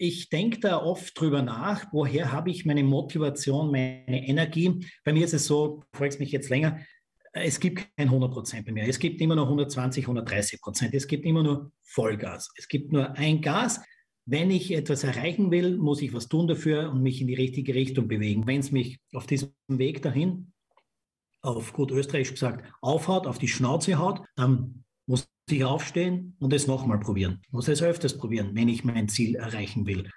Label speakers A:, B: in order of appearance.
A: ich denke da oft drüber nach, woher habe ich meine Motivation, meine Energie. Bei mir ist es so, folgst mich jetzt länger, es gibt kein 100 Prozent mir. Es gibt immer nur 120, 130 Prozent. Es gibt immer nur Vollgas. Es gibt nur ein Gas. Wenn ich etwas erreichen will, muss ich was tun dafür und mich in die richtige Richtung bewegen. Wenn es mich auf diesem Weg dahin, auf gut österreichisch gesagt, aufhaut, auf die Schnauze haut, dann muss ich aufstehen und es nochmal probieren. Ich muss es öfters probieren, wenn ich mein Ziel erreichen will.